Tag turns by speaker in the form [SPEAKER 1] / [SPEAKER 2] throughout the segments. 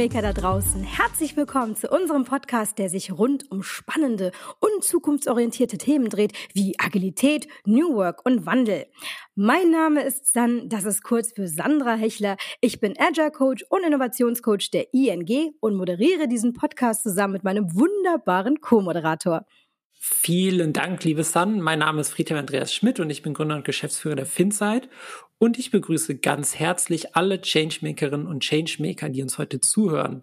[SPEAKER 1] Changemaker da draußen. Herzlich willkommen zu unserem Podcast, der sich rund um spannende und zukunftsorientierte Themen dreht, wie Agilität, New Work und Wandel. Mein Name ist San, das ist kurz für Sandra Hechler. Ich bin Agile Coach und Innovationscoach der ING und moderiere diesen Podcast zusammen mit meinem wunderbaren Co-Moderator.
[SPEAKER 2] Vielen Dank, liebe San. Mein Name ist Friedhelm Andreas Schmidt und ich bin Gründer und Geschäftsführer der Finzeit. Und ich begrüße ganz herzlich alle Changemakerinnen und Changemaker, die uns heute zuhören.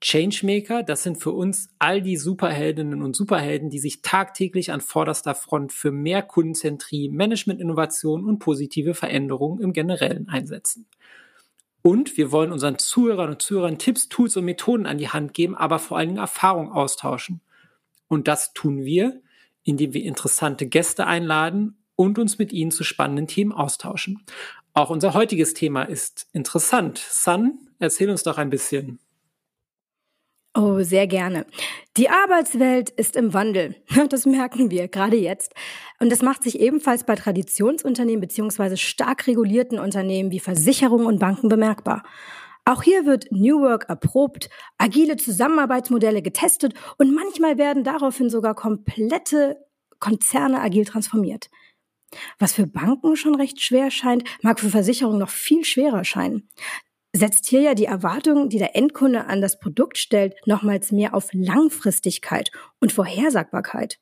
[SPEAKER 2] Changemaker, das sind für uns all die Superheldinnen und Superhelden, die sich tagtäglich an vorderster Front für mehr Kundenzentrie, Management-Innovation und positive Veränderungen im Generellen einsetzen. Und wir wollen unseren Zuhörern und Zuhörern Tipps, Tools und Methoden an die Hand geben, aber vor allen Dingen Erfahrung austauschen. Und das tun wir, indem wir interessante Gäste einladen und uns mit ihnen zu spannenden Themen austauschen. Auch unser heutiges Thema ist interessant. Sun, erzähl uns doch ein bisschen.
[SPEAKER 1] Oh, sehr gerne. Die Arbeitswelt ist im Wandel. Das merken wir gerade jetzt. Und das macht sich ebenfalls bei Traditionsunternehmen beziehungsweise stark regulierten Unternehmen wie Versicherungen und Banken bemerkbar. Auch hier wird New Work erprobt, agile Zusammenarbeitsmodelle getestet und manchmal werden daraufhin sogar komplette Konzerne agil transformiert. Was für Banken schon recht schwer scheint, mag für Versicherungen noch viel schwerer scheinen. Setzt hier ja die Erwartung, die der Endkunde an das Produkt stellt, nochmals mehr auf Langfristigkeit und Vorhersagbarkeit.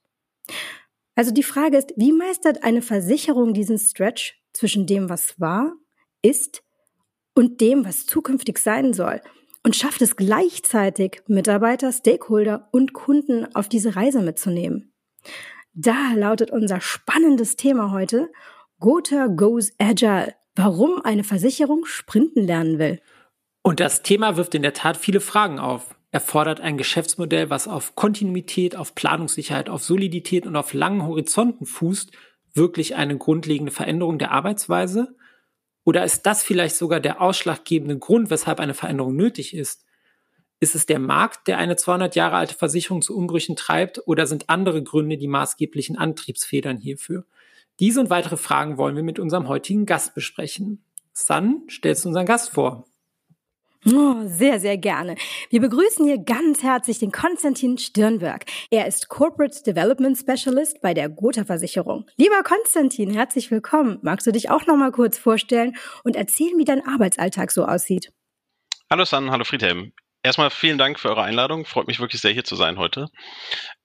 [SPEAKER 1] Also die Frage ist, wie meistert eine Versicherung diesen Stretch zwischen dem, was war, ist und dem, was zukünftig sein soll und schafft es gleichzeitig, Mitarbeiter, Stakeholder und Kunden auf diese Reise mitzunehmen. Da lautet unser spannendes Thema heute Gotha Goes Agile. Warum eine Versicherung sprinten lernen will.
[SPEAKER 2] Und das Thema wirft in der Tat viele Fragen auf. Er fordert ein Geschäftsmodell, was auf Kontinuität, auf Planungssicherheit, auf Solidität und auf langen Horizonten fußt, wirklich eine grundlegende Veränderung der Arbeitsweise? Oder ist das vielleicht sogar der ausschlaggebende Grund, weshalb eine Veränderung nötig ist? Ist es der Markt, der eine 200 Jahre alte Versicherung zu Umbrüchen treibt, oder sind andere Gründe die maßgeblichen Antriebsfedern hierfür? Diese und weitere Fragen wollen wir mit unserem heutigen Gast besprechen. San, stellst du unseren Gast vor?
[SPEAKER 1] Oh, sehr, sehr gerne. Wir begrüßen hier ganz herzlich den Konstantin Stirnberg. Er ist Corporate Development Specialist bei der Gotha Versicherung. Lieber Konstantin, herzlich willkommen. Magst du dich auch noch mal kurz vorstellen und erzählen, wie dein Arbeitsalltag so aussieht?
[SPEAKER 3] Hallo San, hallo Friedhelm. Erstmal vielen Dank für eure Einladung. Freut mich wirklich sehr, hier zu sein heute.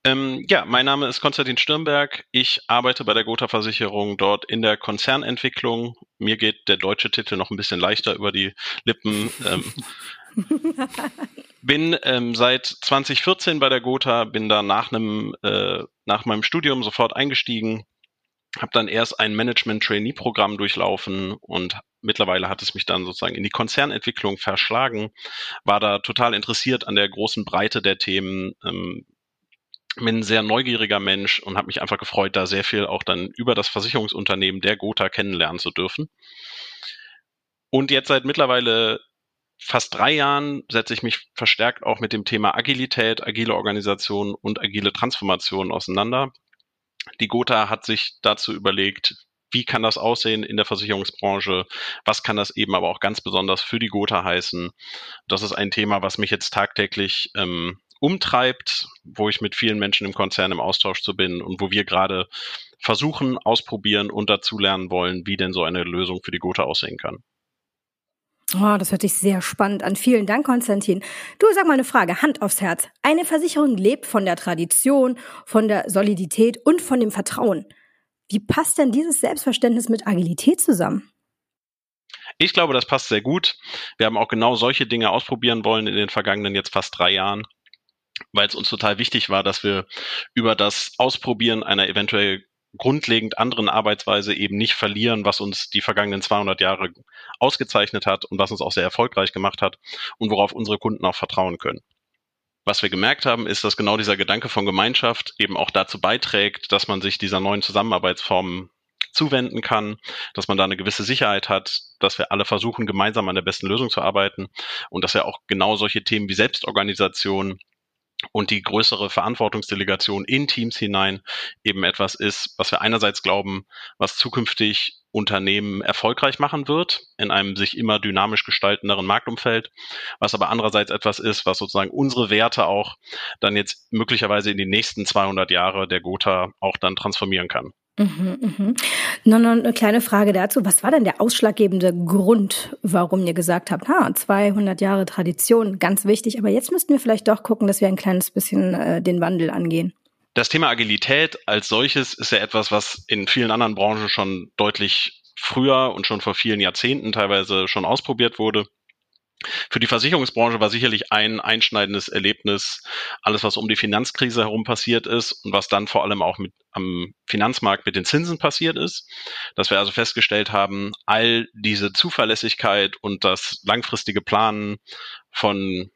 [SPEAKER 3] Ähm, ja, mein Name ist Konstantin Stirnberg. Ich arbeite bei der Gotha Versicherung dort in der Konzernentwicklung. Mir geht der deutsche Titel noch ein bisschen leichter über die Lippen. Ähm, bin ähm, seit 2014 bei der Gotha, bin da nach einem äh, nach meinem Studium sofort eingestiegen, habe dann erst ein Management-Trainee-Programm durchlaufen und mittlerweile hat es mich dann sozusagen in die Konzernentwicklung verschlagen, war da total interessiert an der großen Breite der Themen, ähm, bin ein sehr neugieriger Mensch und habe mich einfach gefreut, da sehr viel auch dann über das Versicherungsunternehmen der Gotha kennenlernen zu dürfen. Und jetzt seit mittlerweile fast drei Jahren setze ich mich verstärkt auch mit dem Thema Agilität, agile Organisation und agile Transformation auseinander. Die Gotha hat sich dazu überlegt, wie kann das aussehen in der Versicherungsbranche? Was kann das eben aber auch ganz besonders für die Gotha heißen? Das ist ein Thema, was mich jetzt tagtäglich ähm, umtreibt, wo ich mit vielen Menschen im Konzern im Austausch zu bin und wo wir gerade versuchen, ausprobieren und dazulernen wollen, wie denn so eine Lösung für die Gotha aussehen kann.
[SPEAKER 1] Oh, das hört sich sehr spannend an. Vielen Dank, Konstantin. Du sag mal eine Frage, Hand aufs Herz. Eine Versicherung lebt von der Tradition, von der Solidität und von dem Vertrauen. Wie passt denn dieses Selbstverständnis mit Agilität zusammen?
[SPEAKER 3] Ich glaube, das passt sehr gut. Wir haben auch genau solche Dinge ausprobieren wollen in den vergangenen jetzt fast drei Jahren, weil es uns total wichtig war, dass wir über das Ausprobieren einer eventuell grundlegend anderen Arbeitsweise eben nicht verlieren, was uns die vergangenen 200 Jahre ausgezeichnet hat und was uns auch sehr erfolgreich gemacht hat und worauf unsere Kunden auch vertrauen können. Was wir gemerkt haben, ist, dass genau dieser Gedanke von Gemeinschaft eben auch dazu beiträgt, dass man sich dieser neuen Zusammenarbeitsformen zuwenden kann, dass man da eine gewisse Sicherheit hat, dass wir alle versuchen, gemeinsam an der besten Lösung zu arbeiten und dass ja auch genau solche Themen wie Selbstorganisation und die größere Verantwortungsdelegation in Teams hinein eben etwas ist, was wir einerseits glauben, was zukünftig Unternehmen erfolgreich machen wird in einem sich immer dynamisch gestaltenderen Marktumfeld, was aber andererseits etwas ist, was sozusagen unsere Werte auch dann jetzt möglicherweise in die nächsten 200 Jahre der Gotha auch dann transformieren kann.
[SPEAKER 1] Mhm, mhm. Noch, eine kleine Frage dazu. Was war denn der ausschlaggebende Grund, warum ihr gesagt habt, ha, 200 Jahre Tradition, ganz wichtig, aber jetzt müssten wir vielleicht doch gucken, dass wir ein kleines bisschen äh, den Wandel angehen?
[SPEAKER 3] Das Thema Agilität als solches ist ja etwas, was in vielen anderen Branchen schon deutlich früher und schon vor vielen Jahrzehnten teilweise schon ausprobiert wurde. Für die Versicherungsbranche war sicherlich ein einschneidendes Erlebnis alles, was um die Finanzkrise herum passiert ist und was dann vor allem auch mit, am Finanzmarkt mit den Zinsen passiert ist. Dass wir also festgestellt haben, all diese Zuverlässigkeit und das langfristige Planen von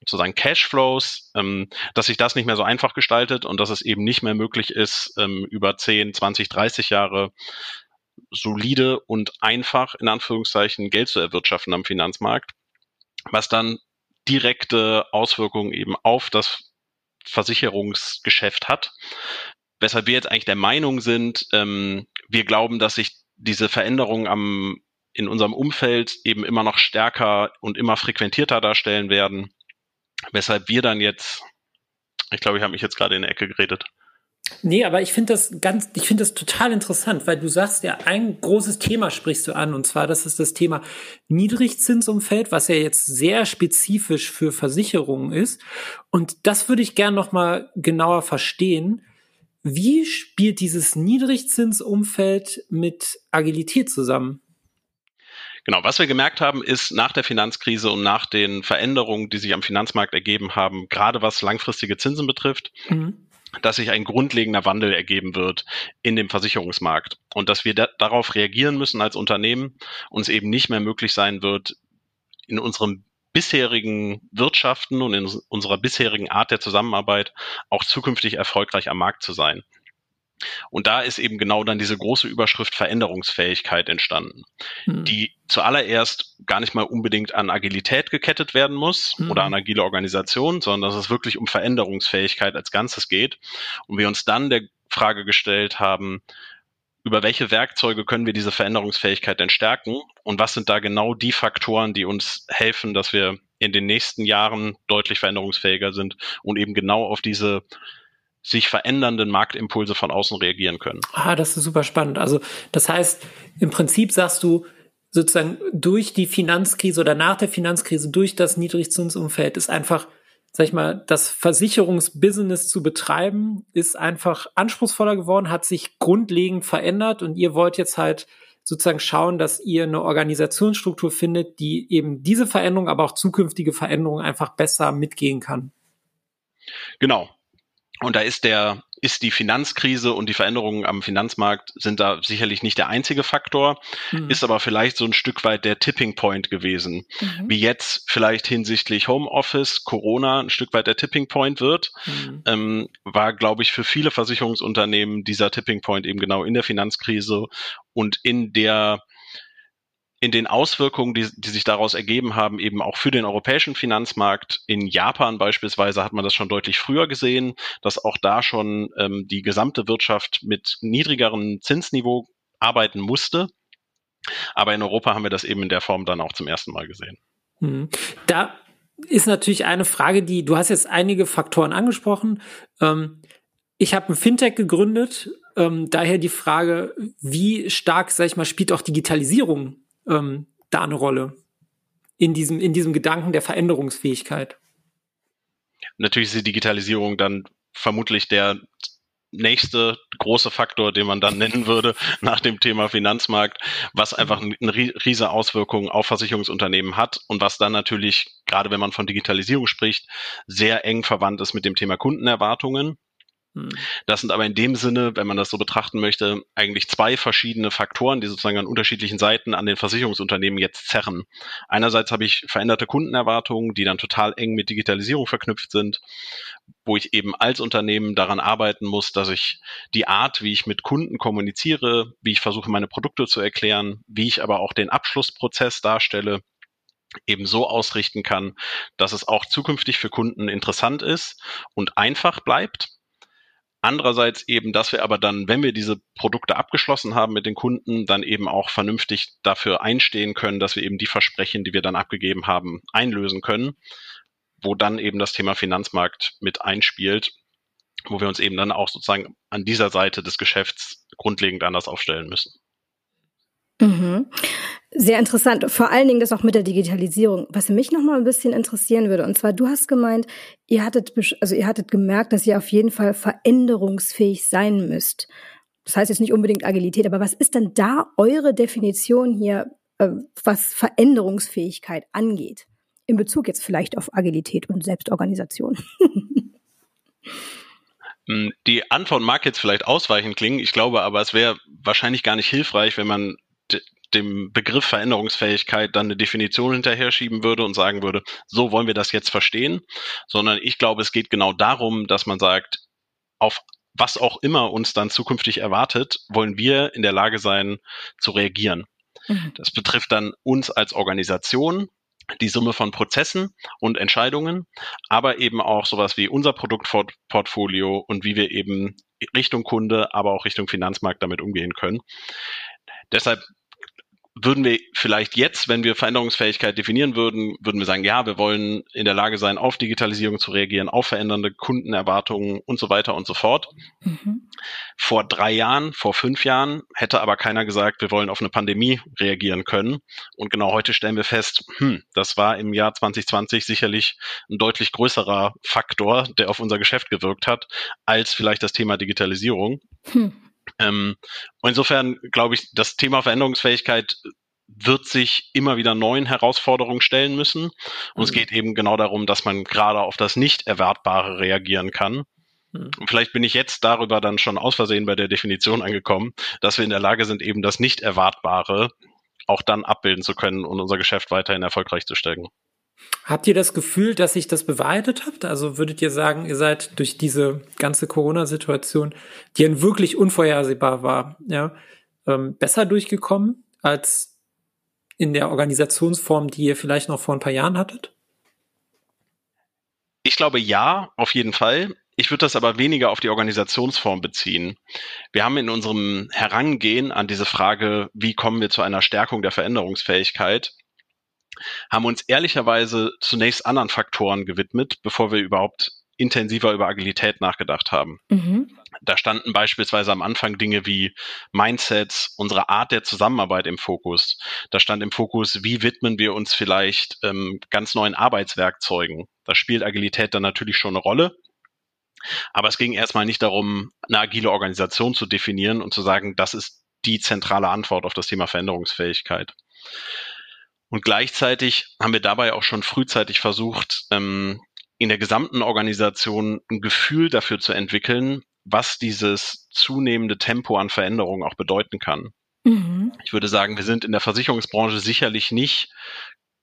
[SPEAKER 3] sozusagen Cashflows, ähm, dass sich das nicht mehr so einfach gestaltet und dass es eben nicht mehr möglich ist, ähm, über 10, 20, 30 Jahre solide und einfach in Anführungszeichen Geld zu erwirtschaften am Finanzmarkt, was dann direkte Auswirkungen eben auf das Versicherungsgeschäft hat. Weshalb wir jetzt eigentlich der Meinung sind, ähm, wir glauben, dass sich diese Veränderungen am, in unserem Umfeld eben immer noch stärker und immer frequentierter darstellen werden Weshalb wir dann jetzt, ich glaube, ich habe mich jetzt gerade in der Ecke geredet.
[SPEAKER 2] Nee, aber ich finde das ganz, ich finde das total interessant, weil du sagst ja, ein großes Thema sprichst du an, und zwar, das ist das Thema Niedrigzinsumfeld, was ja jetzt sehr spezifisch für Versicherungen ist. Und das würde ich gern noch mal genauer verstehen. Wie spielt dieses Niedrigzinsumfeld mit Agilität zusammen?
[SPEAKER 3] Genau, was wir gemerkt haben, ist nach der Finanzkrise und nach den Veränderungen, die sich am Finanzmarkt ergeben haben, gerade was langfristige Zinsen betrifft, mhm. dass sich ein grundlegender Wandel ergeben wird in dem Versicherungsmarkt und dass wir da darauf reagieren müssen als Unternehmen und es eben nicht mehr möglich sein wird, in unserem bisherigen Wirtschaften und in unserer bisherigen Art der Zusammenarbeit auch zukünftig erfolgreich am Markt zu sein. Und da ist eben genau dann diese große Überschrift Veränderungsfähigkeit entstanden, mhm. die zuallererst gar nicht mal unbedingt an Agilität gekettet werden muss mhm. oder an agile Organisation, sondern dass es wirklich um Veränderungsfähigkeit als Ganzes geht. Und wir uns dann der Frage gestellt haben, über welche Werkzeuge können wir diese Veränderungsfähigkeit denn stärken und was sind da genau die Faktoren, die uns helfen, dass wir in den nächsten Jahren deutlich veränderungsfähiger sind und eben genau auf diese sich verändernden Marktimpulse von außen reagieren können.
[SPEAKER 2] Ah, das ist super spannend. Also das heißt, im Prinzip sagst du, sozusagen durch die Finanzkrise oder nach der Finanzkrise, durch das Niedrigzinsumfeld ist einfach, sag ich mal, das Versicherungsbusiness zu betreiben, ist einfach anspruchsvoller geworden, hat sich grundlegend verändert und ihr wollt jetzt halt sozusagen schauen, dass ihr eine Organisationsstruktur findet, die eben diese Veränderung, aber auch zukünftige Veränderungen einfach besser mitgehen kann.
[SPEAKER 3] Genau. Und da ist der, ist die Finanzkrise und die Veränderungen am Finanzmarkt sind da sicherlich nicht der einzige Faktor, mhm. ist aber vielleicht so ein Stück weit der Tipping Point gewesen. Mhm. Wie jetzt vielleicht hinsichtlich Homeoffice, Corona ein Stück weit der Tipping Point wird, mhm. ähm, war, glaube ich, für viele Versicherungsunternehmen dieser Tipping Point eben genau in der Finanzkrise und in der in den Auswirkungen, die, die sich daraus ergeben haben, eben auch für den europäischen Finanzmarkt. In Japan beispielsweise hat man das schon deutlich früher gesehen, dass auch da schon ähm, die gesamte Wirtschaft mit niedrigerem Zinsniveau arbeiten musste. Aber in Europa haben wir das eben in der Form dann auch zum ersten Mal gesehen.
[SPEAKER 2] Mhm. Da ist natürlich eine Frage, die du hast jetzt einige Faktoren angesprochen. Ähm, ich habe ein Fintech gegründet. Ähm, daher die Frage, wie stark, sag ich mal, spielt auch Digitalisierung ähm, da eine Rolle in diesem, in diesem Gedanken der Veränderungsfähigkeit.
[SPEAKER 3] Natürlich ist die Digitalisierung dann vermutlich der nächste große Faktor, den man dann nennen würde nach dem Thema Finanzmarkt, was einfach eine riesige Auswirkung auf Versicherungsunternehmen hat und was dann natürlich, gerade wenn man von Digitalisierung spricht, sehr eng verwandt ist mit dem Thema Kundenerwartungen. Hm. Das sind aber in dem Sinne, wenn man das so betrachten möchte, eigentlich zwei verschiedene Faktoren, die sozusagen an unterschiedlichen Seiten an den Versicherungsunternehmen jetzt zerren. Einerseits habe ich veränderte Kundenerwartungen, die dann total eng mit Digitalisierung verknüpft sind, wo ich eben als Unternehmen daran arbeiten muss, dass ich die Art, wie ich mit Kunden kommuniziere, wie ich versuche, meine Produkte zu erklären, wie ich aber auch den Abschlussprozess darstelle, eben so ausrichten kann, dass es auch zukünftig für Kunden interessant ist und einfach bleibt Andererseits eben, dass wir aber dann, wenn wir diese Produkte abgeschlossen haben mit den Kunden, dann eben auch vernünftig dafür einstehen können, dass wir eben die Versprechen, die wir dann abgegeben haben, einlösen können, wo dann eben das Thema Finanzmarkt mit einspielt, wo wir uns eben dann auch sozusagen an dieser Seite des Geschäfts grundlegend anders aufstellen müssen.
[SPEAKER 1] Mhm. Sehr interessant. Vor allen Dingen das auch mit der Digitalisierung. Was mich noch mal ein bisschen interessieren würde, und zwar du hast gemeint, ihr hattet, also ihr hattet gemerkt, dass ihr auf jeden Fall veränderungsfähig sein müsst. Das heißt jetzt nicht unbedingt Agilität, aber was ist denn da eure Definition hier, äh, was Veränderungsfähigkeit angeht? In Bezug jetzt vielleicht auf Agilität und Selbstorganisation.
[SPEAKER 3] Hm, die Antwort mag jetzt vielleicht ausweichend klingen, ich glaube aber, es wäre wahrscheinlich gar nicht hilfreich, wenn man dem Begriff Veränderungsfähigkeit dann eine Definition hinterher schieben würde und sagen würde, so wollen wir das jetzt verstehen, sondern ich glaube, es geht genau darum, dass man sagt, auf was auch immer uns dann zukünftig erwartet, wollen wir in der Lage sein zu reagieren. Mhm. Das betrifft dann uns als Organisation, die Summe von Prozessen und Entscheidungen, aber eben auch sowas wie unser Produktportfolio und wie wir eben Richtung Kunde, aber auch Richtung Finanzmarkt damit umgehen können. Deshalb würden wir vielleicht jetzt, wenn wir Veränderungsfähigkeit definieren würden, würden wir sagen, ja, wir wollen in der Lage sein, auf Digitalisierung zu reagieren, auf verändernde Kundenerwartungen und so weiter und so fort. Mhm. Vor drei Jahren, vor fünf Jahren hätte aber keiner gesagt, wir wollen auf eine Pandemie reagieren können. Und genau heute stellen wir fest, hm, das war im Jahr 2020 sicherlich ein deutlich größerer Faktor, der auf unser Geschäft gewirkt hat, als vielleicht das Thema Digitalisierung. Hm. Ähm, und insofern glaube ich, das Thema Veränderungsfähigkeit wird sich immer wieder neuen Herausforderungen stellen müssen. Und mhm. es geht eben genau darum, dass man gerade auf das Nicht-Erwartbare reagieren kann. Mhm. Und vielleicht bin ich jetzt darüber dann schon aus Versehen bei der Definition angekommen, dass wir in der Lage sind, eben das Nicht-Erwartbare auch dann abbilden zu können und unser Geschäft weiterhin erfolgreich zu stellen.
[SPEAKER 2] Habt ihr das Gefühl, dass sich das bewahrheitet habt? Also würdet ihr sagen, ihr seid durch diese ganze Corona-Situation, die ja wirklich unvorhersehbar war, ja, ähm, besser durchgekommen als in der Organisationsform, die ihr vielleicht noch vor ein paar Jahren hattet?
[SPEAKER 3] Ich glaube ja, auf jeden Fall. Ich würde das aber weniger auf die Organisationsform beziehen. Wir haben in unserem Herangehen an diese Frage, wie kommen wir zu einer Stärkung der Veränderungsfähigkeit, haben uns ehrlicherweise zunächst anderen Faktoren gewidmet, bevor wir überhaupt intensiver über Agilität nachgedacht haben. Mhm. Da standen beispielsweise am Anfang Dinge wie Mindsets, unsere Art der Zusammenarbeit im Fokus. Da stand im Fokus, wie widmen wir uns vielleicht ähm, ganz neuen Arbeitswerkzeugen. Da spielt Agilität dann natürlich schon eine Rolle. Aber es ging erstmal nicht darum, eine agile Organisation zu definieren und zu sagen, das ist die zentrale Antwort auf das Thema Veränderungsfähigkeit. Und gleichzeitig haben wir dabei auch schon frühzeitig versucht, ähm, in der gesamten Organisation ein Gefühl dafür zu entwickeln, was dieses zunehmende Tempo an Veränderungen auch bedeuten kann. Mhm. Ich würde sagen, wir sind in der Versicherungsbranche sicherlich nicht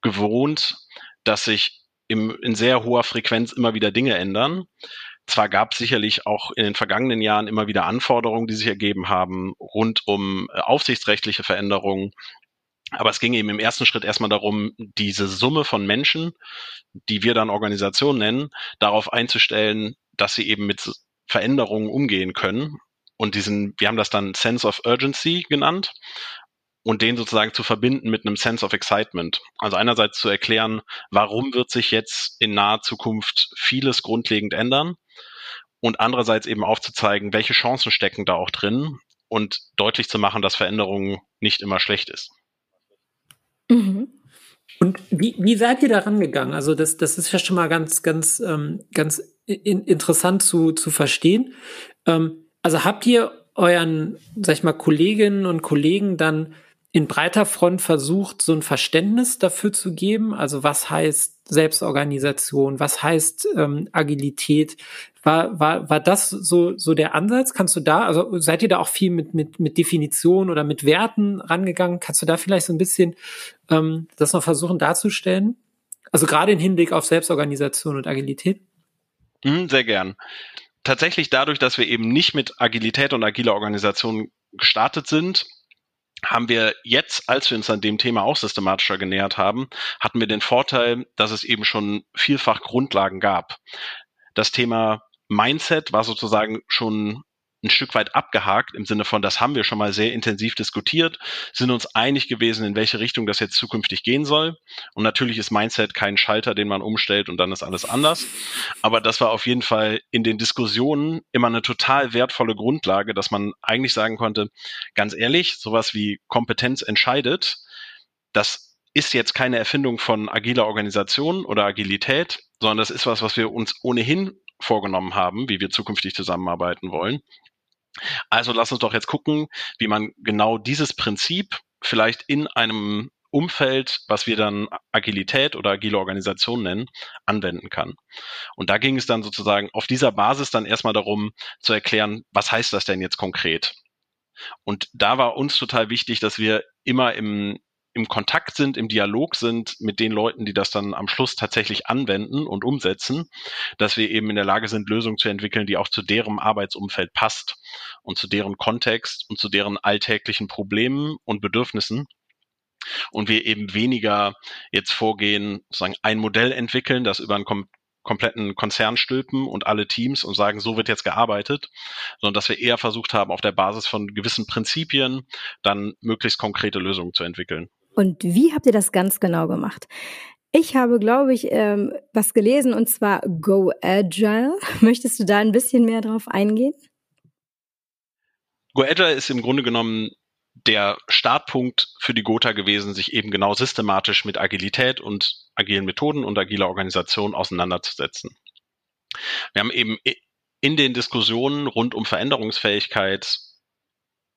[SPEAKER 3] gewohnt, dass sich im, in sehr hoher Frequenz immer wieder Dinge ändern. Zwar gab es sicherlich auch in den vergangenen Jahren immer wieder Anforderungen, die sich ergeben haben, rund um äh, aufsichtsrechtliche Veränderungen, aber es ging eben im ersten Schritt erstmal darum, diese Summe von Menschen, die wir dann Organisation nennen, darauf einzustellen, dass sie eben mit Veränderungen umgehen können. Und diesen, wir haben das dann Sense of Urgency genannt und den sozusagen zu verbinden mit einem Sense of Excitement. Also einerseits zu erklären, warum wird sich jetzt in naher Zukunft vieles grundlegend ändern und andererseits eben aufzuzeigen, welche Chancen stecken da auch drin und deutlich zu machen, dass Veränderung nicht immer schlecht ist.
[SPEAKER 2] Mhm. Und wie, wie seid ihr da rangegangen? Also das, das ist ja schon mal ganz, ganz, ähm, ganz in, interessant zu, zu verstehen. Ähm, also habt ihr euren, sag ich mal, Kolleginnen und Kollegen dann in breiter Front versucht, so ein Verständnis dafür zu geben? Also was heißt Selbstorganisation? Was heißt ähm, Agilität? War, war, war das so, so der Ansatz? Kannst du da, also seid ihr da auch viel mit, mit, mit Definition oder mit Werten rangegangen? Kannst du da vielleicht so ein bisschen ähm, das noch versuchen darzustellen? Also gerade im Hinblick auf Selbstorganisation und Agilität?
[SPEAKER 3] Mhm, sehr gern. Tatsächlich dadurch, dass wir eben nicht mit Agilität und agiler Organisation gestartet sind, haben wir jetzt, als wir uns an dem Thema auch systematischer genähert haben, hatten wir den Vorteil, dass es eben schon vielfach Grundlagen gab. Das Thema Mindset war sozusagen schon ein Stück weit abgehakt im Sinne von, das haben wir schon mal sehr intensiv diskutiert, sind uns einig gewesen, in welche Richtung das jetzt zukünftig gehen soll. Und natürlich ist Mindset kein Schalter, den man umstellt und dann ist alles anders. Aber das war auf jeden Fall in den Diskussionen immer eine total wertvolle Grundlage, dass man eigentlich sagen konnte, ganz ehrlich, sowas wie Kompetenz entscheidet, das ist jetzt keine Erfindung von agiler Organisation oder Agilität, sondern das ist was, was wir uns ohnehin vorgenommen haben, wie wir zukünftig zusammenarbeiten wollen. Also lass uns doch jetzt gucken, wie man genau dieses Prinzip vielleicht in einem Umfeld, was wir dann Agilität oder agile Organisation nennen, anwenden kann. Und da ging es dann sozusagen auf dieser Basis dann erstmal darum zu erklären, was heißt das denn jetzt konkret? Und da war uns total wichtig, dass wir immer im, im Kontakt sind, im Dialog sind mit den Leuten, die das dann am Schluss tatsächlich anwenden und umsetzen, dass wir eben in der Lage sind, Lösungen zu entwickeln, die auch zu deren Arbeitsumfeld passt und zu deren Kontext und zu deren alltäglichen Problemen und Bedürfnissen. Und wir eben weniger jetzt vorgehen, sozusagen ein Modell entwickeln, das über einen kom kompletten Konzern stülpen und alle Teams und sagen, so wird jetzt gearbeitet, sondern dass wir eher versucht haben, auf der Basis von gewissen Prinzipien dann möglichst konkrete Lösungen zu entwickeln.
[SPEAKER 1] Und wie habt ihr das ganz genau gemacht? Ich habe, glaube ich, ähm, was gelesen und zwar Go Agile. Möchtest du da ein bisschen mehr drauf eingehen?
[SPEAKER 3] Go Agile ist im Grunde genommen der Startpunkt für die Gotha gewesen, sich eben genau systematisch mit Agilität und agilen Methoden und agiler Organisation auseinanderzusetzen. Wir haben eben in den Diskussionen rund um Veränderungsfähigkeit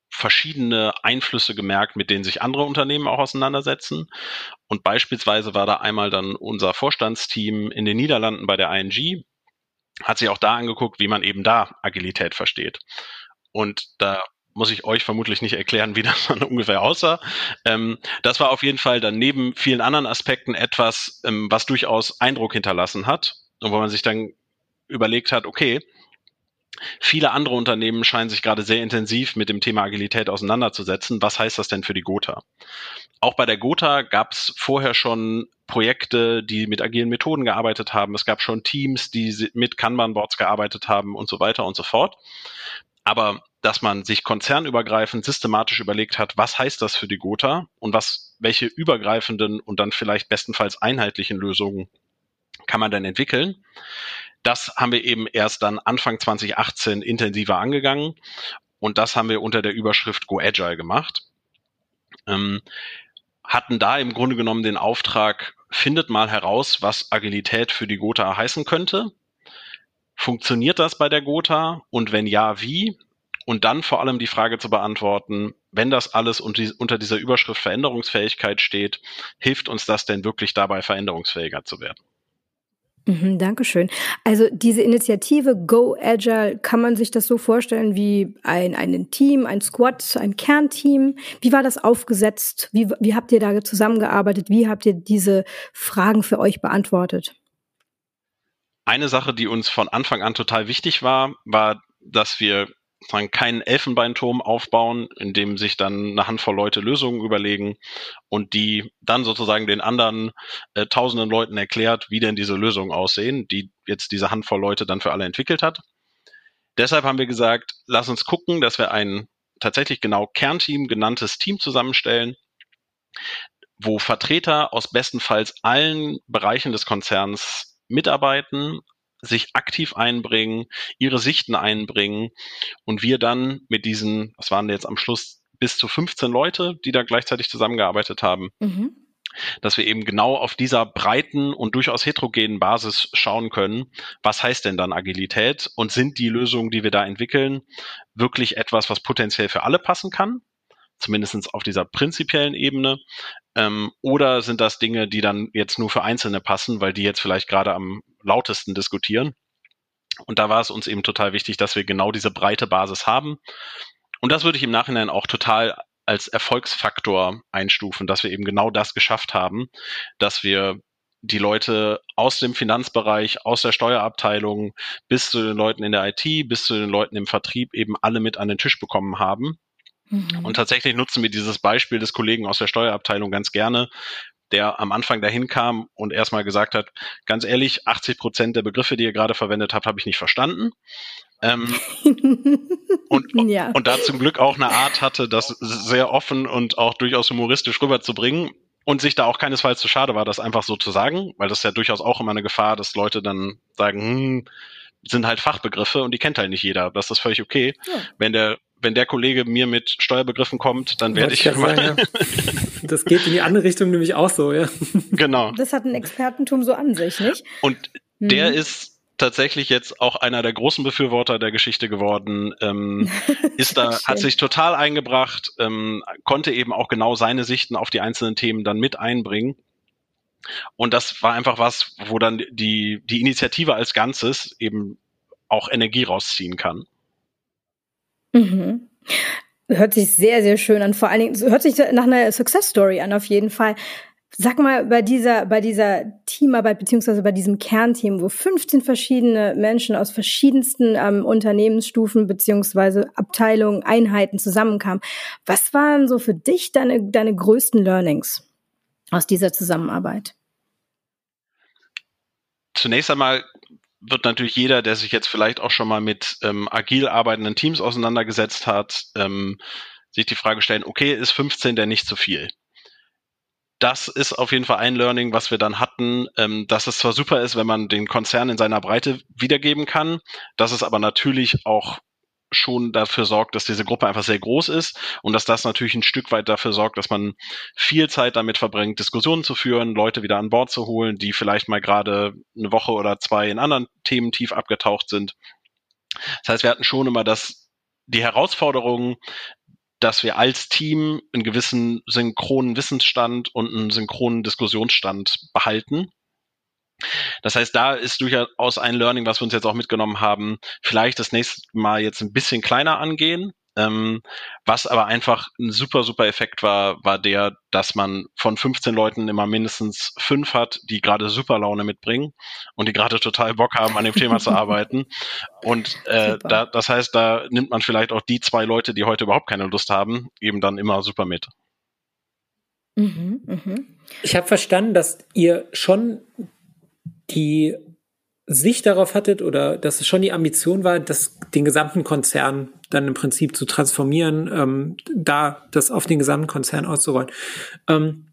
[SPEAKER 3] verschiedene Einflüsse gemerkt, mit denen sich andere Unternehmen auch auseinandersetzen. Und beispielsweise war da einmal dann unser Vorstandsteam in den Niederlanden bei der ING, hat sich auch da angeguckt, wie man eben da Agilität versteht. Und da muss ich euch vermutlich nicht erklären, wie das dann ungefähr aussah. Ähm, das war auf jeden Fall dann neben vielen anderen Aspekten etwas, ähm, was durchaus Eindruck hinterlassen hat und wo man sich dann überlegt hat, okay, Viele andere Unternehmen scheinen sich gerade sehr intensiv mit dem Thema Agilität auseinanderzusetzen. Was heißt das denn für die Gotha? Auch bei der Gotha gab es vorher schon Projekte, die mit agilen Methoden gearbeitet haben. Es gab schon Teams, die mit Kanban-Boards gearbeitet haben und so weiter und so fort. Aber dass man sich konzernübergreifend systematisch überlegt hat, was heißt das für die Gotha und was, welche übergreifenden und dann vielleicht bestenfalls einheitlichen Lösungen kann man denn entwickeln? Das haben wir eben erst dann Anfang 2018 intensiver angegangen und das haben wir unter der Überschrift Go Agile gemacht. Ähm, hatten da im Grunde genommen den Auftrag, findet mal heraus, was Agilität für die Gotha heißen könnte. Funktioniert das bei der Gotha? Und wenn ja, wie? Und dann vor allem die Frage zu beantworten, wenn das alles unter dieser Überschrift Veränderungsfähigkeit steht, hilft uns das denn wirklich dabei, veränderungsfähiger zu werden?
[SPEAKER 1] Mhm, Dankeschön. Also diese Initiative Go Agile, kann man sich das so vorstellen wie ein, ein Team, ein Squad, ein Kernteam? Wie war das aufgesetzt? Wie, wie habt ihr da zusammengearbeitet? Wie habt ihr diese Fragen für euch beantwortet?
[SPEAKER 3] Eine Sache, die uns von Anfang an total wichtig war, war, dass wir sozusagen keinen Elfenbeinturm aufbauen, in dem sich dann eine Handvoll Leute Lösungen überlegen und die dann sozusagen den anderen äh, tausenden Leuten erklärt, wie denn diese Lösungen aussehen, die jetzt diese Handvoll Leute dann für alle entwickelt hat. Deshalb haben wir gesagt, lass uns gucken, dass wir ein tatsächlich genau Kernteam genanntes Team zusammenstellen, wo Vertreter aus bestenfalls allen Bereichen des Konzerns mitarbeiten, sich aktiv einbringen, ihre Sichten einbringen und wir dann mit diesen, was waren jetzt am Schluss bis zu 15 Leute, die da gleichzeitig zusammengearbeitet haben, mhm. dass wir eben genau auf dieser breiten und durchaus heterogenen Basis schauen können, was heißt denn dann Agilität und sind die Lösungen, die wir da entwickeln, wirklich etwas, was potenziell für alle passen kann? Zumindest auf dieser prinzipiellen Ebene? Ähm, oder sind das Dinge, die dann jetzt nur für Einzelne passen, weil die jetzt vielleicht gerade am lautesten diskutieren? Und da war es uns eben total wichtig, dass wir genau diese breite Basis haben. Und das würde ich im Nachhinein auch total als Erfolgsfaktor einstufen, dass wir eben genau das geschafft haben, dass wir die Leute aus dem Finanzbereich, aus der Steuerabteilung bis zu den Leuten in der IT, bis zu den Leuten im Vertrieb eben alle mit an den Tisch bekommen haben Mhm. Und tatsächlich nutzen wir dieses Beispiel des Kollegen aus der Steuerabteilung ganz gerne. der am Anfang dahin kam und erstmal gesagt hat, ganz ehrlich, 80 Prozent der Begriffe, die ihr gerade verwendet habt, habe ich nicht verstanden. Ähm, und, ja. und da zum Glück auch eine Art hatte, das sehr offen und auch durchaus humoristisch rüberzubringen und sich da auch keinesfalls zu schade war, das einfach so zu sagen, weil das ist ja durchaus auch immer eine Gefahr, dass Leute dann sagen, hm, sind halt Fachbegriffe und die kennt halt nicht jeder. Das ist völlig okay. Ja. Wenn der wenn der Kollege mir mit Steuerbegriffen kommt, dann werde ich, ich immer. Sagen, ja.
[SPEAKER 2] Das geht in die andere Richtung nämlich auch so, ja.
[SPEAKER 3] Genau.
[SPEAKER 1] Das hat ein Expertentum so an sich, nicht?
[SPEAKER 3] Und mhm. der ist tatsächlich jetzt auch einer der großen Befürworter der Geschichte geworden, ähm, ist da, hat sich total eingebracht, ähm, konnte eben auch genau seine Sichten auf die einzelnen Themen dann mit einbringen. Und das war einfach was, wo dann die, die Initiative als Ganzes eben auch Energie rausziehen kann.
[SPEAKER 1] Mhm. Hört sich sehr, sehr schön an. Vor allen Dingen hört sich nach einer Success Story an, auf jeden Fall. Sag mal, bei dieser, bei dieser Teamarbeit beziehungsweise bei diesem Kernteam, wo 15 verschiedene Menschen aus verschiedensten ähm, Unternehmensstufen beziehungsweise Abteilungen, Einheiten zusammenkamen, was waren so für dich deine, deine größten Learnings aus dieser Zusammenarbeit?
[SPEAKER 3] Zunächst einmal wird natürlich jeder, der sich jetzt vielleicht auch schon mal mit ähm, agil arbeitenden Teams auseinandergesetzt hat, ähm, sich die Frage stellen, okay, ist 15 denn nicht zu viel? Das ist auf jeden Fall ein Learning, was wir dann hatten, ähm, dass es zwar super ist, wenn man den Konzern in seiner Breite wiedergeben kann, dass es aber natürlich auch schon dafür sorgt, dass diese Gruppe einfach sehr groß ist und dass das natürlich ein Stück weit dafür sorgt, dass man viel Zeit damit verbringt, Diskussionen zu führen, Leute wieder an Bord zu holen, die vielleicht mal gerade eine Woche oder zwei in anderen Themen tief abgetaucht sind. Das heißt, wir hatten schon immer das, die Herausforderung, dass wir als Team einen gewissen synchronen Wissensstand und einen synchronen Diskussionsstand behalten das heißt, da ist durchaus ein Learning, was wir uns jetzt auch mitgenommen haben, vielleicht das nächste Mal jetzt ein bisschen kleiner angehen. Ähm, was aber einfach ein super, super Effekt war, war der, dass man von 15 Leuten immer mindestens fünf hat, die gerade super Laune mitbringen und die gerade total Bock haben, an dem Thema zu arbeiten. Und äh, da, das heißt, da nimmt man vielleicht auch die zwei Leute, die heute überhaupt keine Lust haben, eben dann immer super mit.
[SPEAKER 2] Mhm, mh. Ich habe verstanden, dass ihr schon die Sicht darauf hattet oder dass es schon die Ambition war, das, den gesamten Konzern dann im Prinzip zu transformieren, ähm, da das auf den gesamten Konzern auszurollen. Ähm,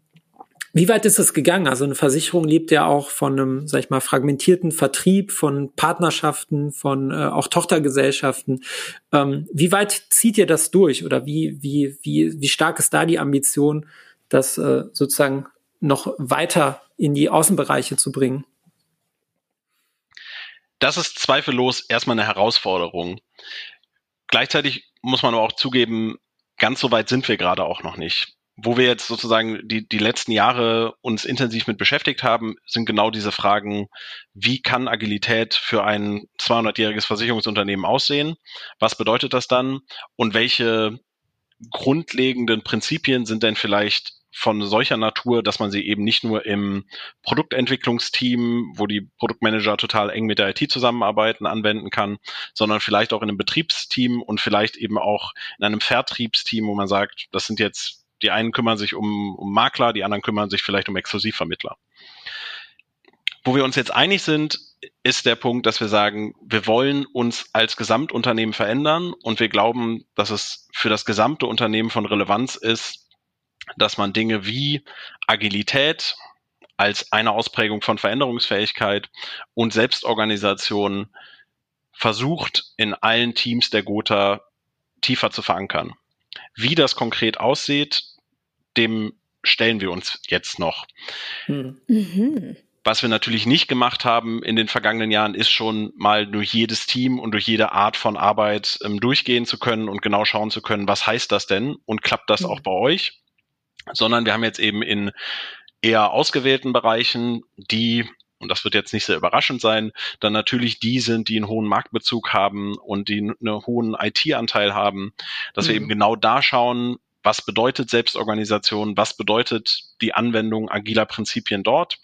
[SPEAKER 2] wie weit ist es gegangen? Also eine Versicherung lebt ja auch von einem, sag ich mal, fragmentierten Vertrieb, von Partnerschaften, von äh, auch Tochtergesellschaften. Ähm, wie weit zieht ihr das durch oder wie, wie, wie, wie stark ist da die Ambition, das äh, sozusagen noch weiter in die Außenbereiche zu bringen?
[SPEAKER 3] Das ist zweifellos erstmal eine Herausforderung. Gleichzeitig muss man aber auch zugeben, ganz so weit sind wir gerade auch noch nicht. Wo wir jetzt sozusagen die, die letzten Jahre uns intensiv mit beschäftigt haben, sind genau diese Fragen, wie kann Agilität für ein 200-jähriges Versicherungsunternehmen aussehen? Was bedeutet das dann? Und welche grundlegenden Prinzipien sind denn vielleicht von solcher Natur, dass man sie eben nicht nur im Produktentwicklungsteam, wo die Produktmanager total eng mit der IT zusammenarbeiten, anwenden kann, sondern vielleicht auch in einem Betriebsteam und vielleicht eben auch in einem Vertriebsteam, wo man sagt, das sind jetzt, die einen kümmern sich um, um Makler, die anderen kümmern sich vielleicht um Exklusivvermittler. Wo wir uns jetzt einig sind, ist der Punkt, dass wir sagen, wir wollen uns als Gesamtunternehmen verändern und wir glauben, dass es für das gesamte Unternehmen von Relevanz ist, dass man Dinge wie Agilität als eine Ausprägung von Veränderungsfähigkeit und Selbstorganisation versucht, in allen Teams der Gotha tiefer zu verankern. Wie das konkret aussieht, dem stellen wir uns jetzt noch. Hm. Mhm. Was wir natürlich nicht gemacht haben in den vergangenen Jahren, ist schon mal durch jedes Team und durch jede Art von Arbeit ähm, durchgehen zu können und genau schauen zu können, was heißt das denn und klappt das mhm. auch bei euch? Sondern wir haben jetzt eben in eher ausgewählten Bereichen, die und das wird jetzt nicht sehr überraschend sein, dann natürlich die sind, die einen hohen Marktbezug haben und die einen hohen IT-Anteil haben, dass mhm. wir eben genau da schauen, was bedeutet Selbstorganisation, was bedeutet die Anwendung agiler Prinzipien dort.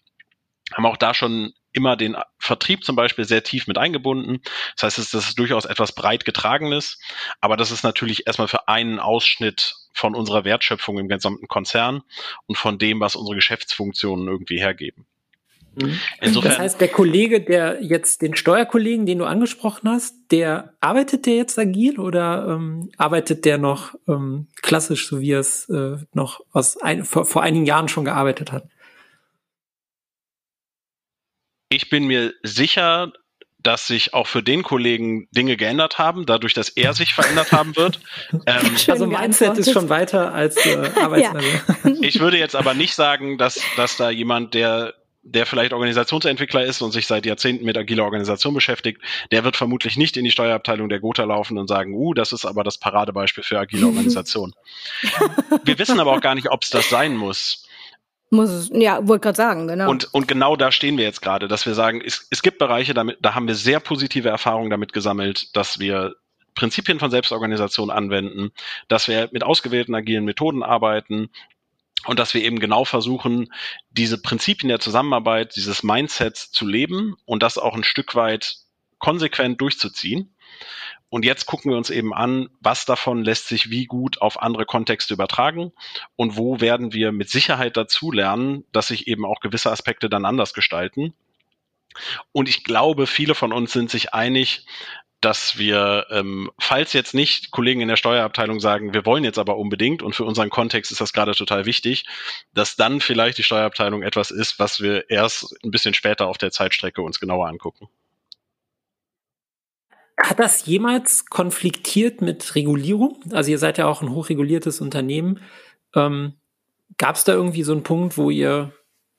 [SPEAKER 3] Haben auch da schon immer den Vertrieb zum Beispiel sehr tief mit eingebunden. Das heißt, das ist durchaus etwas breit getragenes, aber das ist natürlich erstmal für einen Ausschnitt von unserer Wertschöpfung im gesamten Konzern und von dem, was unsere Geschäftsfunktionen irgendwie hergeben.
[SPEAKER 2] Mhm. Insofern, das heißt, der Kollege, der jetzt den Steuerkollegen, den du angesprochen hast, der arbeitet der jetzt agil oder ähm, arbeitet der noch ähm, klassisch, so wie er es äh, noch aus ein, vor, vor einigen Jahren schon gearbeitet hat?
[SPEAKER 3] Ich bin mir sicher, dass sich auch für den Kollegen Dinge geändert haben, dadurch, dass er sich verändert haben wird.
[SPEAKER 2] Ähm, also Mindset ist schon weiter als äh, Arbeitsweise.
[SPEAKER 3] ja. Ich würde jetzt aber nicht sagen, dass, dass da jemand, der der vielleicht Organisationsentwickler ist und sich seit Jahrzehnten mit agiler Organisation beschäftigt, der wird vermutlich nicht in die Steuerabteilung der Gotha laufen und sagen, uh, das ist aber das Paradebeispiel für agile Organisation. Wir wissen aber auch gar nicht, ob es das sein muss.
[SPEAKER 1] Muss es, ja, wollte gerade sagen, genau.
[SPEAKER 3] Und, und genau da stehen wir jetzt gerade, dass wir sagen, es, es gibt Bereiche, damit, da haben wir sehr positive Erfahrungen damit gesammelt, dass wir Prinzipien von Selbstorganisation anwenden, dass wir mit ausgewählten agilen Methoden arbeiten und dass wir eben genau versuchen, diese Prinzipien der Zusammenarbeit, dieses Mindset zu leben und das auch ein Stück weit konsequent durchzuziehen. Und jetzt gucken wir uns eben an, was davon lässt sich wie gut auf andere Kontexte übertragen und wo werden wir mit Sicherheit dazu lernen, dass sich eben auch gewisse Aspekte dann anders gestalten. Und ich glaube, viele von uns sind sich einig, dass wir, ähm, falls jetzt nicht Kollegen in der Steuerabteilung sagen, wir wollen jetzt aber unbedingt und für unseren Kontext ist das gerade total wichtig, dass dann vielleicht die Steuerabteilung etwas ist, was wir erst ein bisschen später auf der Zeitstrecke uns genauer angucken.
[SPEAKER 2] Hat das jemals konfliktiert mit Regulierung? Also ihr seid ja auch ein hochreguliertes Unternehmen. Ähm, Gab es da irgendwie so einen Punkt, wo ihr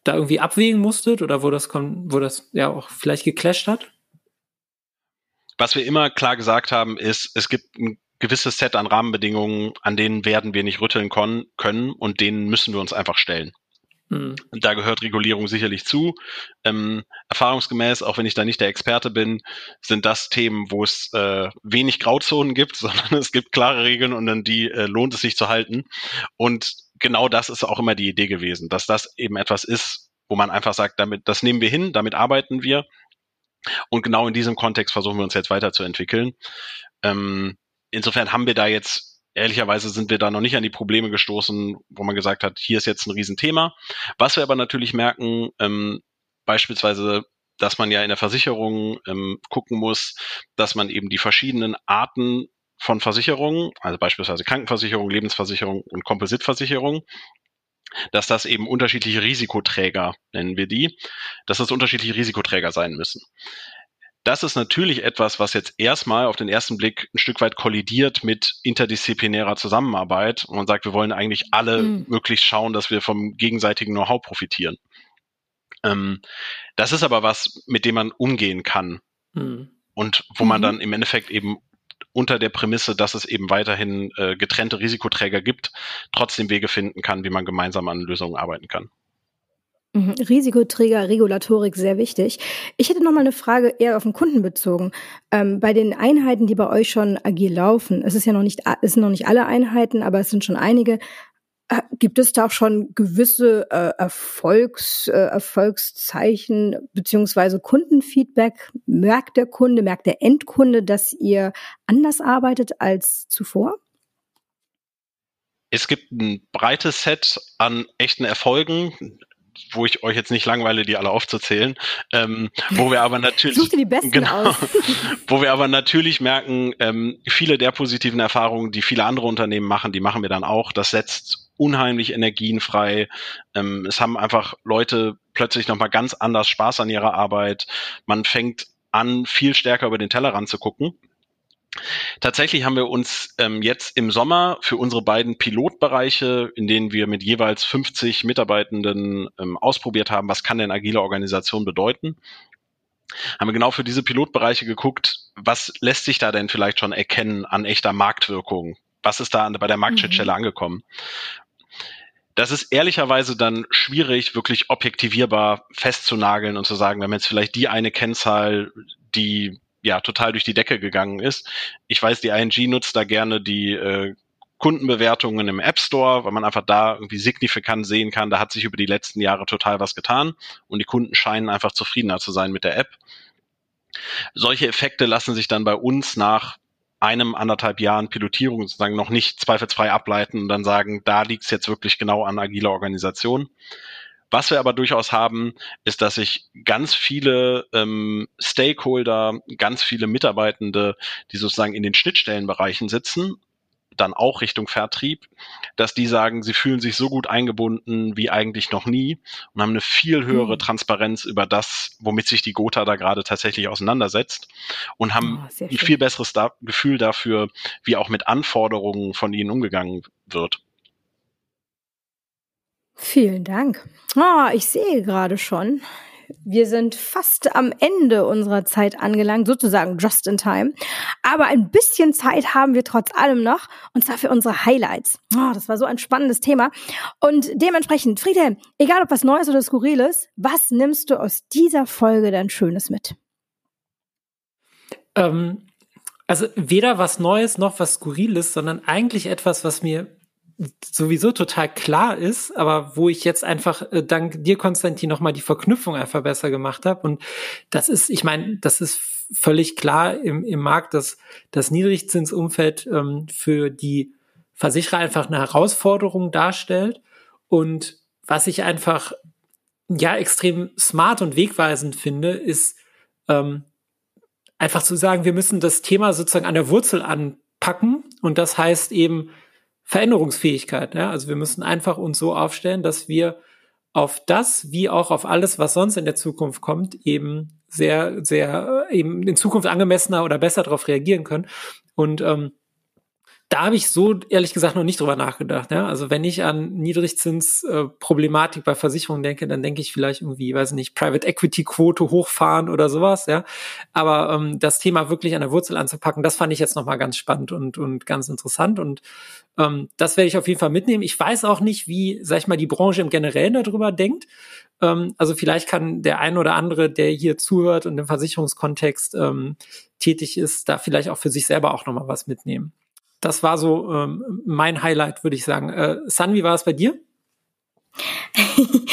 [SPEAKER 2] da irgendwie abwägen musstet oder wo das, wo das ja auch vielleicht geclasht hat?
[SPEAKER 3] Was wir immer klar gesagt haben, ist, es gibt ein gewisses Set an Rahmenbedingungen, an denen werden wir nicht rütteln können und denen müssen wir uns einfach stellen. Mhm. Da gehört Regulierung sicherlich zu. Ähm, erfahrungsgemäß, auch wenn ich da nicht der Experte bin, sind das Themen, wo es äh, wenig Grauzonen gibt, sondern es gibt klare Regeln und an die äh, lohnt es sich zu halten. Und genau das ist auch immer die Idee gewesen, dass das eben etwas ist, wo man einfach sagt, damit, das nehmen wir hin, damit arbeiten wir. Und genau in diesem Kontext versuchen wir uns jetzt weiterzuentwickeln. Ähm, insofern haben wir da jetzt ehrlicherweise sind wir da noch nicht an die Probleme gestoßen, wo man gesagt hat, hier ist jetzt ein Riesenthema. Was wir aber natürlich merken, ähm, beispielsweise, dass man ja in der Versicherung ähm, gucken muss, dass man eben die verschiedenen Arten von Versicherungen, also beispielsweise Krankenversicherung, Lebensversicherung und Kompositversicherung, dass das eben unterschiedliche Risikoträger, nennen wir die, dass das unterschiedliche Risikoträger sein müssen das ist natürlich etwas, was jetzt erstmal auf den ersten Blick ein Stück weit kollidiert mit interdisziplinärer Zusammenarbeit. Und man sagt, wir wollen eigentlich alle mhm. möglichst schauen, dass wir vom gegenseitigen Know-how profitieren. Ähm, das ist aber was, mit dem man umgehen kann. Mhm. Und wo man mhm. dann im Endeffekt eben unter der Prämisse, dass es eben weiterhin äh, getrennte Risikoträger gibt, trotzdem Wege finden kann, wie man gemeinsam an Lösungen arbeiten kann.
[SPEAKER 1] Mhm. Risikoträger, Regulatorik, sehr wichtig. Ich hätte noch mal eine Frage eher auf den Kunden bezogen. Ähm, bei den Einheiten, die bei euch schon agil laufen, es ist ja noch nicht, es sind noch nicht alle Einheiten, aber es sind schon einige. Gibt es da auch schon gewisse äh, Erfolgs, äh, Erfolgszeichen beziehungsweise Kundenfeedback? Merkt der Kunde, merkt der Endkunde, dass ihr anders arbeitet als zuvor?
[SPEAKER 3] Es gibt ein breites Set an echten Erfolgen wo ich euch jetzt nicht langweile, die alle aufzuzählen, ähm, wo wir aber natürlich
[SPEAKER 1] Such dir die besten genau, aus.
[SPEAKER 3] wo wir aber natürlich merken, ähm, viele der positiven Erfahrungen, die viele andere Unternehmen machen, die machen wir dann auch. Das setzt unheimlich Energien frei. Ähm, es haben einfach Leute plötzlich nochmal ganz anders Spaß an ihrer Arbeit. Man fängt an, viel stärker über den Tellerrand zu gucken. Tatsächlich haben wir uns ähm, jetzt im Sommer für unsere beiden Pilotbereiche, in denen wir mit jeweils 50 Mitarbeitenden ähm, ausprobiert haben, was kann denn agile Organisation bedeuten, haben wir genau für diese Pilotbereiche geguckt, was lässt sich da denn vielleicht schon erkennen an echter Marktwirkung? Was ist da bei der Marktschnittstelle mhm. angekommen? Das ist ehrlicherweise dann schwierig, wirklich objektivierbar festzunageln und zu sagen, wenn man jetzt vielleicht die eine Kennzahl, die ja total durch die Decke gegangen ist. Ich weiß, die ING nutzt da gerne die äh, Kundenbewertungen im App Store, weil man einfach da irgendwie signifikant sehen kann, da hat sich über die letzten Jahre total was getan und die Kunden scheinen einfach zufriedener zu sein mit der App. Solche Effekte lassen sich dann bei uns nach einem, anderthalb Jahren Pilotierung sozusagen noch nicht zweifelsfrei ableiten und dann sagen, da liegt es jetzt wirklich genau an agiler Organisation. Was wir aber durchaus haben, ist, dass sich ganz viele ähm, Stakeholder, ganz viele Mitarbeitende, die sozusagen in den Schnittstellenbereichen sitzen, dann auch Richtung Vertrieb, dass die sagen, sie fühlen sich so gut eingebunden wie eigentlich noch nie und haben eine viel höhere mhm. Transparenz über das, womit sich die Gotha da gerade tatsächlich auseinandersetzt und haben oh, ein viel besseres da Gefühl dafür, wie auch mit Anforderungen von ihnen umgegangen wird.
[SPEAKER 1] Vielen Dank. Oh, ich sehe gerade schon, wir sind fast am Ende unserer Zeit angelangt, sozusagen just in time. Aber ein bisschen Zeit haben wir trotz allem noch, und zwar für unsere Highlights. Oh, das war so ein spannendes Thema. Und dementsprechend, Friedhelm, egal ob was Neues oder Skurriles, was nimmst du aus dieser Folge denn Schönes mit?
[SPEAKER 2] Ähm, also weder was Neues noch was Skurriles, sondern eigentlich etwas, was mir sowieso total klar ist, aber wo ich jetzt einfach äh, dank dir, Konstantin, nochmal die Verknüpfung einfach besser gemacht habe. Und das ist, ich meine, das ist völlig klar im, im Markt, dass das Niedrigzinsumfeld ähm, für die Versicherer einfach eine Herausforderung darstellt. Und was ich einfach ja extrem smart und wegweisend finde, ist ähm, einfach zu sagen, wir müssen das Thema sozusagen an der Wurzel anpacken. Und das heißt eben, Veränderungsfähigkeit. Ja? Also wir müssen einfach uns so aufstellen, dass wir auf das, wie auch auf alles, was sonst in der Zukunft kommt, eben sehr, sehr eben in Zukunft angemessener oder besser darauf reagieren können. Und ähm, da habe ich so ehrlich gesagt noch nicht drüber nachgedacht. Ja? Also wenn ich an Niedrigzins-Problematik äh, bei Versicherungen denke, dann denke ich vielleicht irgendwie, weiß nicht, Private Equity Quote hochfahren oder sowas. Ja, aber ähm, das Thema wirklich an der Wurzel anzupacken, das fand ich jetzt noch mal ganz spannend und und ganz interessant und ähm, das werde ich auf jeden Fall mitnehmen. Ich weiß auch nicht, wie, sag ich mal, die Branche im Generellen darüber denkt. Ähm, also vielleicht kann der ein oder andere, der hier zuhört und im Versicherungskontext ähm, tätig ist, da vielleicht auch für sich selber auch noch mal was mitnehmen das war so ähm, mein Highlight, würde ich sagen. Äh, San, wie war es bei dir?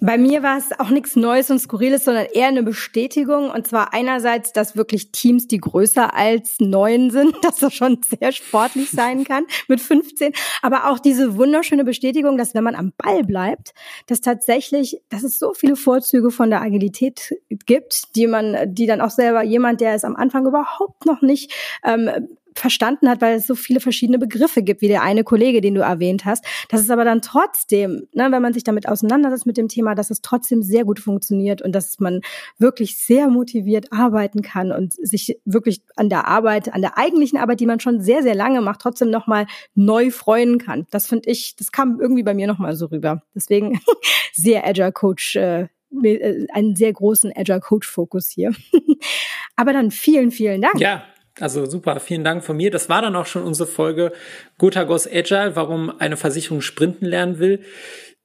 [SPEAKER 1] Bei mir war es auch nichts Neues und Skurriles, sondern eher eine Bestätigung. Und zwar einerseits, dass wirklich Teams, die größer als neun sind, dass das schon sehr sportlich sein kann mit 15. Aber auch diese wunderschöne Bestätigung, dass wenn man am Ball bleibt, dass tatsächlich, dass es so viele Vorzüge von der Agilität gibt, die man, die dann auch selber jemand, der es am Anfang überhaupt noch nicht ähm, verstanden hat, weil es so viele verschiedene Begriffe gibt, wie der eine Kollege, den du erwähnt hast. Das ist aber dann trotzdem, ne, wenn man sich damit auseinandersetzt mit dem Thema, dass es trotzdem sehr gut funktioniert und dass man wirklich sehr motiviert arbeiten kann und sich wirklich an der Arbeit, an der eigentlichen Arbeit, die man schon sehr, sehr lange macht, trotzdem nochmal neu freuen kann. Das finde ich, das kam irgendwie bei mir nochmal so rüber. Deswegen sehr Agile Coach, äh, äh, einen sehr großen Agile Coach Fokus hier. aber dann vielen, vielen Dank.
[SPEAKER 2] Ja, also super, vielen Dank von mir. Das war dann auch schon unsere Folge Gotagos Agile, warum eine Versicherung sprinten lernen will.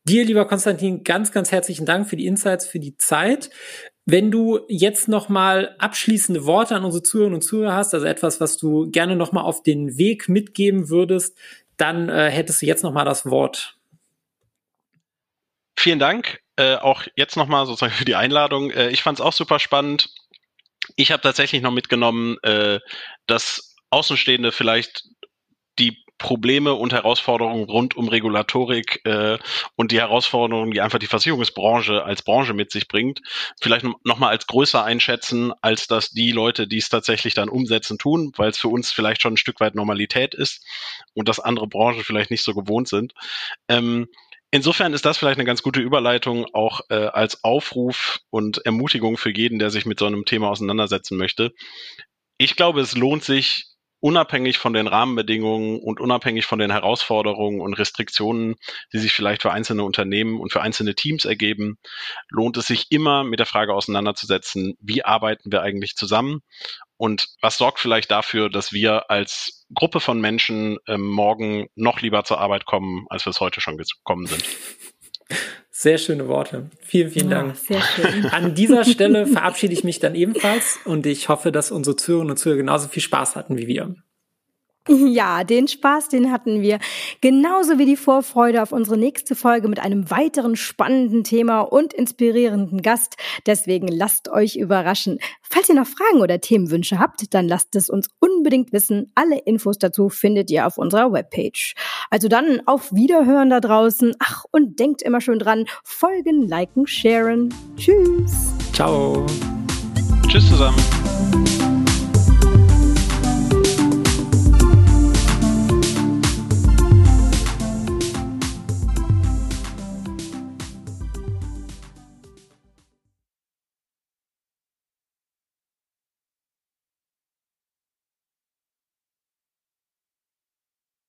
[SPEAKER 2] Dir, lieber Konstantin, ganz, ganz herzlichen Dank für die Insights, für die Zeit. Wenn du jetzt noch mal abschließende Worte an unsere Zuhörerinnen und Zuhörer hast, also etwas, was du gerne noch mal auf den Weg mitgeben würdest, dann äh, hättest du jetzt noch mal das Wort.
[SPEAKER 3] Vielen Dank. Äh, auch jetzt noch mal sozusagen für die Einladung. Äh, ich fand es auch super spannend ich habe tatsächlich noch mitgenommen, äh, dass Außenstehende vielleicht die Probleme und Herausforderungen rund um Regulatorik äh, und die Herausforderungen, die einfach die Versicherungsbranche als Branche mit sich bringt, vielleicht noch mal als größer einschätzen, als dass die Leute, die es tatsächlich dann umsetzen, tun, weil es für uns vielleicht schon ein Stück weit Normalität ist und dass andere Branchen vielleicht nicht so gewohnt sind. Ähm, Insofern ist das vielleicht eine ganz gute Überleitung auch äh, als Aufruf und Ermutigung für jeden, der sich mit so einem Thema auseinandersetzen möchte. Ich glaube, es lohnt sich, unabhängig von den Rahmenbedingungen und unabhängig von den Herausforderungen und Restriktionen, die sich vielleicht für einzelne Unternehmen und für einzelne Teams ergeben, lohnt es sich immer mit der Frage auseinanderzusetzen, wie arbeiten wir eigentlich zusammen und was sorgt vielleicht dafür, dass wir als Gruppe von Menschen ähm, morgen noch lieber zur Arbeit kommen, als wir es heute schon gekommen sind.
[SPEAKER 2] Sehr schöne Worte. Vielen, vielen Dank. sehr schön. An dieser Stelle verabschiede ich mich dann ebenfalls und ich hoffe, dass unsere Zuhörerinnen und Zuhörer genauso viel Spaß hatten wie wir.
[SPEAKER 1] Ja, den Spaß, den hatten wir. Genauso wie die Vorfreude auf unsere nächste Folge mit einem weiteren spannenden Thema und inspirierenden Gast. Deswegen lasst euch überraschen. Falls ihr noch Fragen oder Themenwünsche habt, dann lasst es uns unbedingt wissen. Alle Infos dazu findet ihr auf unserer Webpage. Also dann auf Wiederhören da draußen. Ach, und denkt immer schön dran, folgen, liken, sharen. Tschüss.
[SPEAKER 2] Ciao.
[SPEAKER 3] Tschüss zusammen.